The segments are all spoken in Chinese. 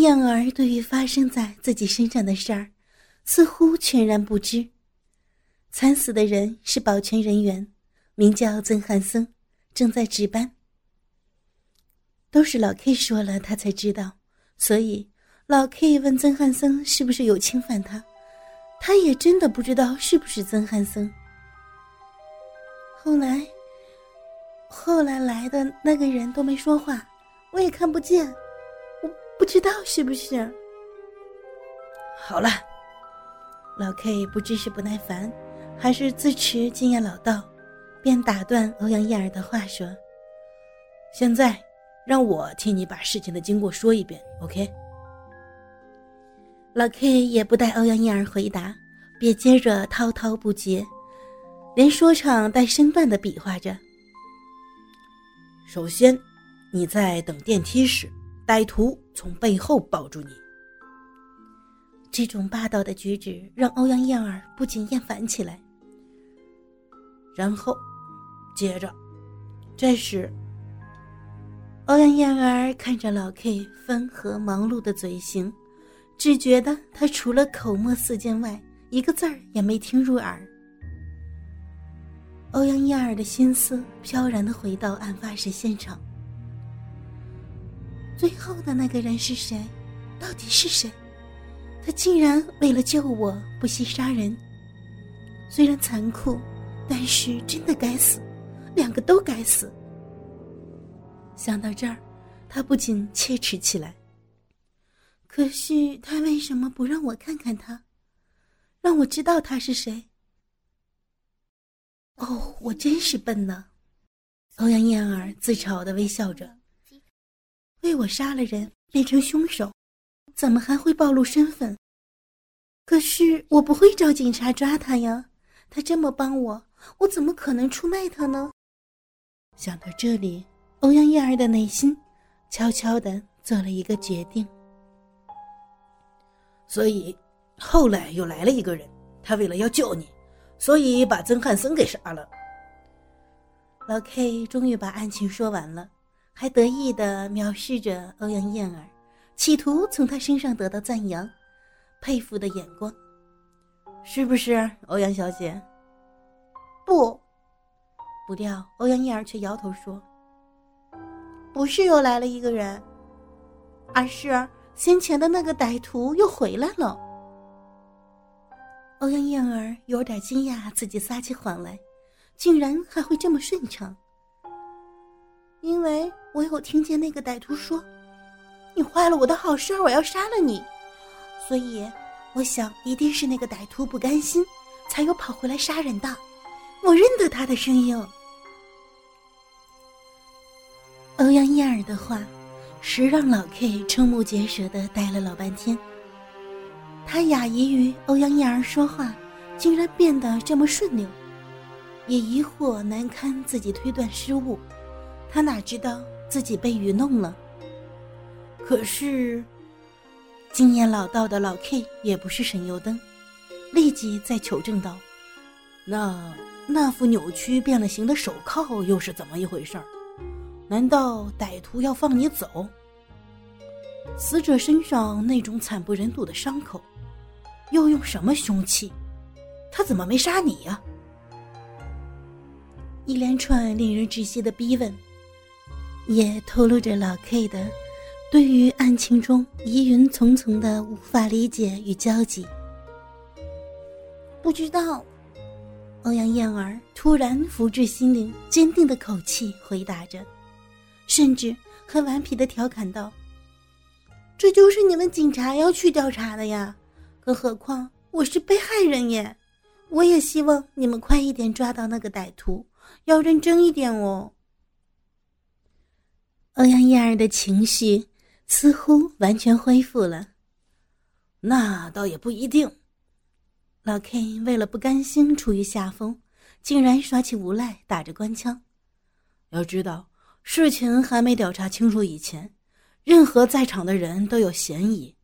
燕儿对于发生在自己身上的事儿，似乎全然不知。惨死的人是保全人员，名叫曾汉森，正在值班。都是老 K 说了，他才知道。所以老 K 问曾汉森是不是有侵犯他，他也真的不知道是不是曾汉森。后来，后来来的那个人都没说话，我也看不见，知道是不是。好了，老 K 不知是不耐烦，还是自持经验老道，便打断欧阳燕儿的话说：“现在。”让我替你把事情的经过说一遍，OK？老 K 也不待欧阳燕儿回答，便接着滔滔不绝，连说唱带身段的比划着。首先，你在等电梯时，歹徒从背后抱住你。这种霸道的举止让欧阳燕儿不禁厌烦起来。然后，接着，这时。欧阳燕儿看着老 K 分合忙碌的嘴型，只觉得他除了口沫四溅外，一个字儿也没听入耳。欧阳燕儿的心思飘然的回到案发时现场。最后的那个人是谁？到底是谁？他竟然为了救我不惜杀人。虽然残酷，但是真的该死，两个都该死。想到这儿，他不禁切齿起来。可是他为什么不让我看看他，让我知道他是谁？哦，我真是笨呢！欧阳燕儿自嘲的微笑着。为我杀了人，变成凶手，怎么还会暴露身份？可是我不会找警察抓他呀！他这么帮我，我怎么可能出卖他呢？想到这里。欧阳燕儿的内心悄悄的做了一个决定，所以后来又来了一个人，他为了要救你，所以把曾汉森给杀了。老 K 终于把案情说完了，还得意的藐视着欧阳燕儿，企图从她身上得到赞扬、佩服的眼光，是不是，欧阳小姐？不，不料欧阳燕儿却摇头说。不是又来了一个人，而是先前的那个歹徒又回来了。欧阳燕儿有点惊讶，自己撒起谎来，竟然还会这么顺畅。因为我有听见那个歹徒说：“你坏了我的好事，我要杀了你。”所以我想，一定是那个歹徒不甘心，才又跑回来杀人的。我认得他的声音。欧阳燕儿的话，实让老 K 瞠目结舌的呆了老半天。他讶异于欧阳燕儿说话竟然变得这么顺溜，也疑惑难堪自己推断失误。他哪知道自己被愚弄了？可是，经验老道的老 K 也不是省油灯，立即再求证道：“那那副扭曲变了形的手铐又是怎么一回事儿？”难道歹徒要放你走？死者身上那种惨不忍睹的伤口，又用什么凶器？他怎么没杀你呀？一连串令人窒息的逼问，也透露着老 K 的对于案情中疑云重重的无法理解与焦急。不知道，欧阳燕儿突然福至心灵，坚定的口气回答着。甚至还顽皮的调侃道：“这就是你们警察要去调查的呀，更何况我是被害人耶！我也希望你们快一点抓到那个歹徒，要认真一点哦。”欧阳燕儿的情绪似乎完全恢复了。那倒也不一定。老 K 为了不甘心处于下风，竟然耍起无赖，打着官腔。要知道。事情还没调查清楚以前，任何在场的人都有嫌疑。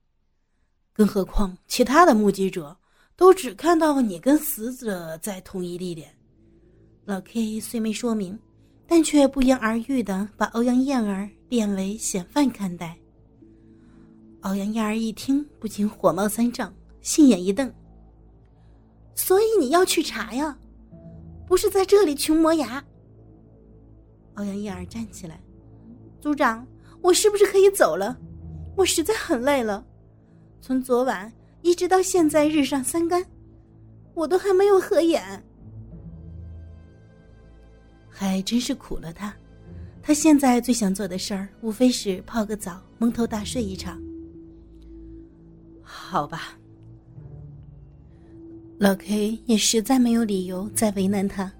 更何况其他的目击者都只看到你跟死者在同一地点。老 K 虽没说明，但却不言而喻的把欧阳燕儿变为嫌犯看待。欧阳燕儿一听，不禁火冒三丈，心眼一瞪。所以你要去查呀，不是在这里穷磨牙。欧阳燕儿站起来，组长，我是不是可以走了？我实在很累了，从昨晚一直到现在日上三竿，我都还没有合眼。还真是苦了他，他现在最想做的事儿，无非是泡个澡，蒙头大睡一场。好吧。老 K 也实在没有理由再为难他。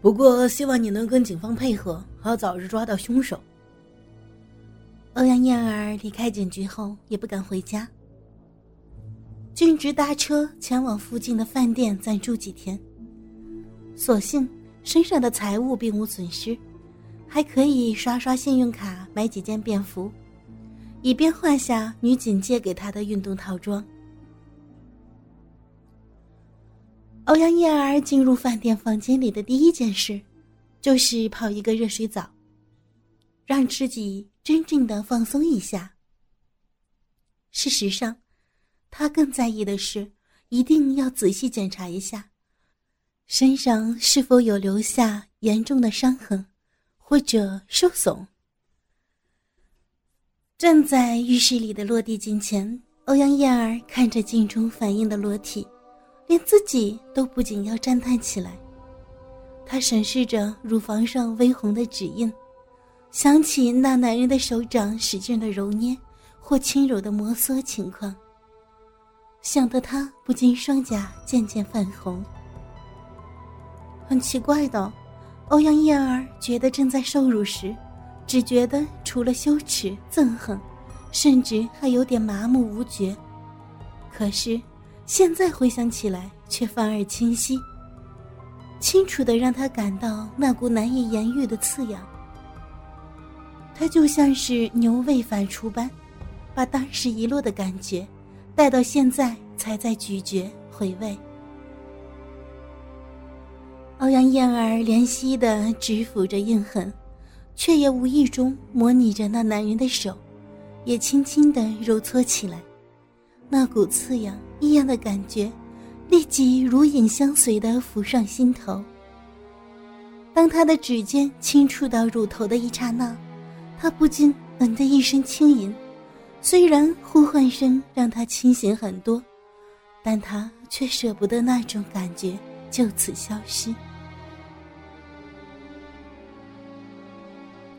不过，希望你能跟警方配合，好早日抓到凶手。欧阳燕儿离开警局后也不敢回家，径直搭车前往附近的饭店暂住几天。所幸身上的财物并无损失，还可以刷刷信用卡买几件便服，以便换下女警借给他的运动套装。欧阳燕儿进入饭店房间里的第一件事，就是泡一个热水澡，让自己真正的放松一下。事实上，她更在意的是，一定要仔细检查一下，身上是否有留下严重的伤痕，或者受损。站在浴室里的落地镜前，欧阳燕儿看着镜中反映的裸体。连自己都不禁要赞叹起来。她审视着乳房上微红的指印，想起那男人的手掌使劲的揉捏或轻柔的摩挲情况，想得她不禁双颊渐渐泛红。很奇怪的，欧阳燕儿觉得正在受辱时，只觉得除了羞耻、憎恨，甚至还有点麻木无觉。可是。现在回想起来，却反而清晰，清楚的让他感到那股难以言喻的刺痒。他就像是牛胃反刍般，把当时遗落的感觉，带到现在才在咀嚼回味。欧阳燕儿怜惜的直抚着印痕，却也无意中模拟着那男人的手，也轻轻的揉搓起来。那股刺痒异样的感觉，立即如影相随的浮上心头。当他的指尖轻触到乳头的一刹那，他不禁“嗯”的一声轻吟。虽然呼唤声让他清醒很多，但他却舍不得那种感觉就此消失。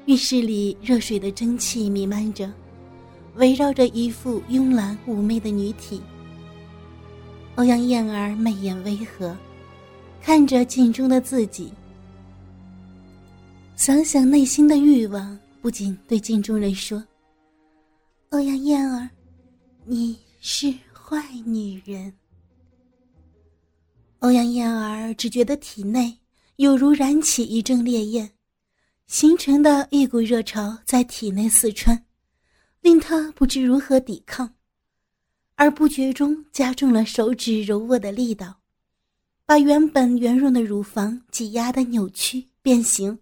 浴室里热水的蒸汽弥漫着。围绕着一副慵懒妩媚的女体，欧阳燕儿媚眼微合，看着镜中的自己，想想内心的欲望，不禁对镜中人说：“欧阳燕儿，你是坏女人。”欧阳燕儿只觉得体内有如燃起一阵烈焰，形成的一股热潮在体内四川。令他不知如何抵抗，而不觉中加重了手指揉握的力道，把原本圆润的乳房挤压的扭曲变形，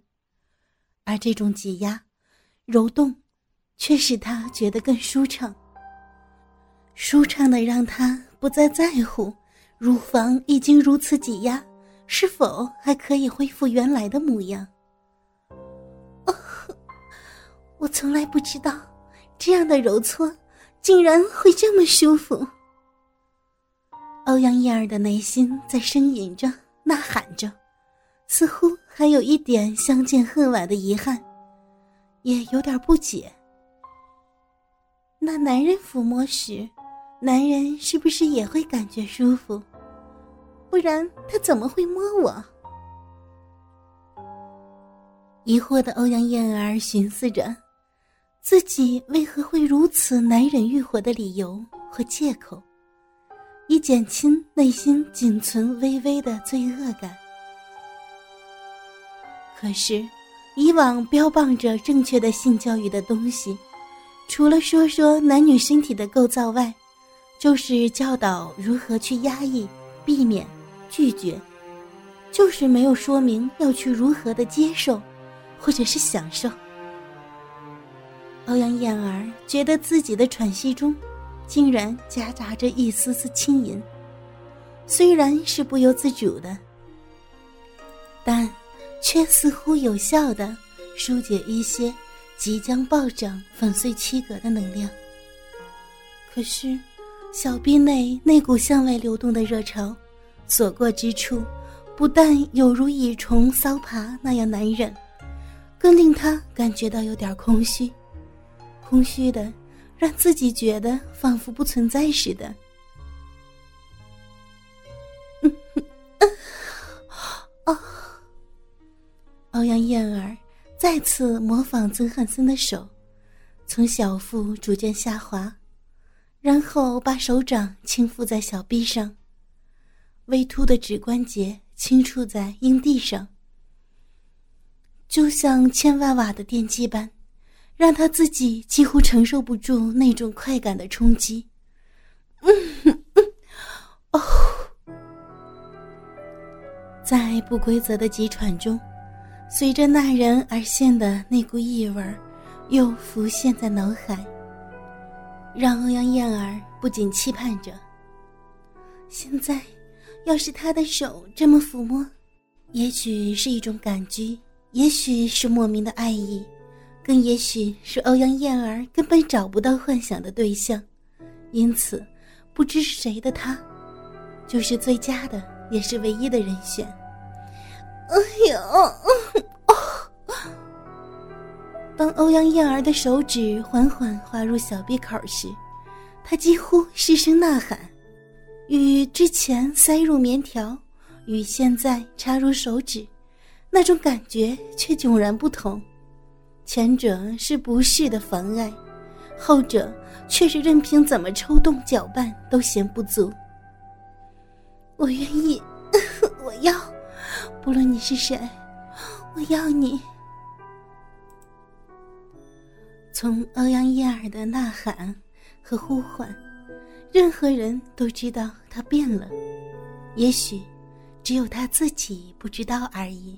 而这种挤压、揉动，却使他觉得更舒畅。舒畅的让他不再在乎乳房已经如此挤压，是否还可以恢复原来的模样。我从来不知道。这样的揉搓，竟然会这么舒服。欧阳燕儿的内心在呻吟着、呐喊着，似乎还有一点相见恨晚的遗憾，也有点不解。那男人抚摸时，男人是不是也会感觉舒服？不然他怎么会摸我？疑惑的欧阳燕儿寻思着。自己为何会如此难忍欲火的理由和借口，以减轻内心仅存微微的罪恶感。可是，以往标榜着正确的性教育的东西，除了说说男女身体的构造外，就是教导如何去压抑、避免、拒绝，就是没有说明要去如何的接受，或者是享受。欧阳燕儿觉得自己的喘息中，竟然夹杂着一丝丝轻吟，虽然是不由自主的，但却似乎有效的疏解一些即将暴涨、粉碎七格的能量。可是，小臂内那股向外流动的热潮，所过之处，不但有如蚁虫骚爬那样难忍，更令他感觉到有点空虚。空虚的，让自己觉得仿佛不存在似的。欧阳燕儿再次模仿曾汉森的手，从小腹逐渐下滑，然后把手掌轻抚在小臂上，微凸的指关节轻触在阴蒂上，就像千万瓦的电击般。让他自己几乎承受不住那种快感的冲击。嗯，哦，在不规则的急喘中，随着那人而现的那股异味又浮现在脑海，让欧阳燕儿不仅期盼着：现在，要是他的手这么抚摸，也许是一种感激，也许是莫名的爱意。更也许是欧阳燕儿根本找不到幻想的对象，因此，不知是谁的他，就是最佳的，也是唯一的人选。哎呦！当欧阳燕儿的手指缓缓滑入小闭口时，他几乎失声呐喊。与之前塞入棉条，与现在插入手指，那种感觉却迥然不同。前者是不适的妨碍，后者却是任凭怎么抽动搅拌都嫌不足。我愿意，我要，不论你是谁，我要你。从欧阳燕儿的呐喊和呼唤，任何人都知道他变了，也许只有他自己不知道而已。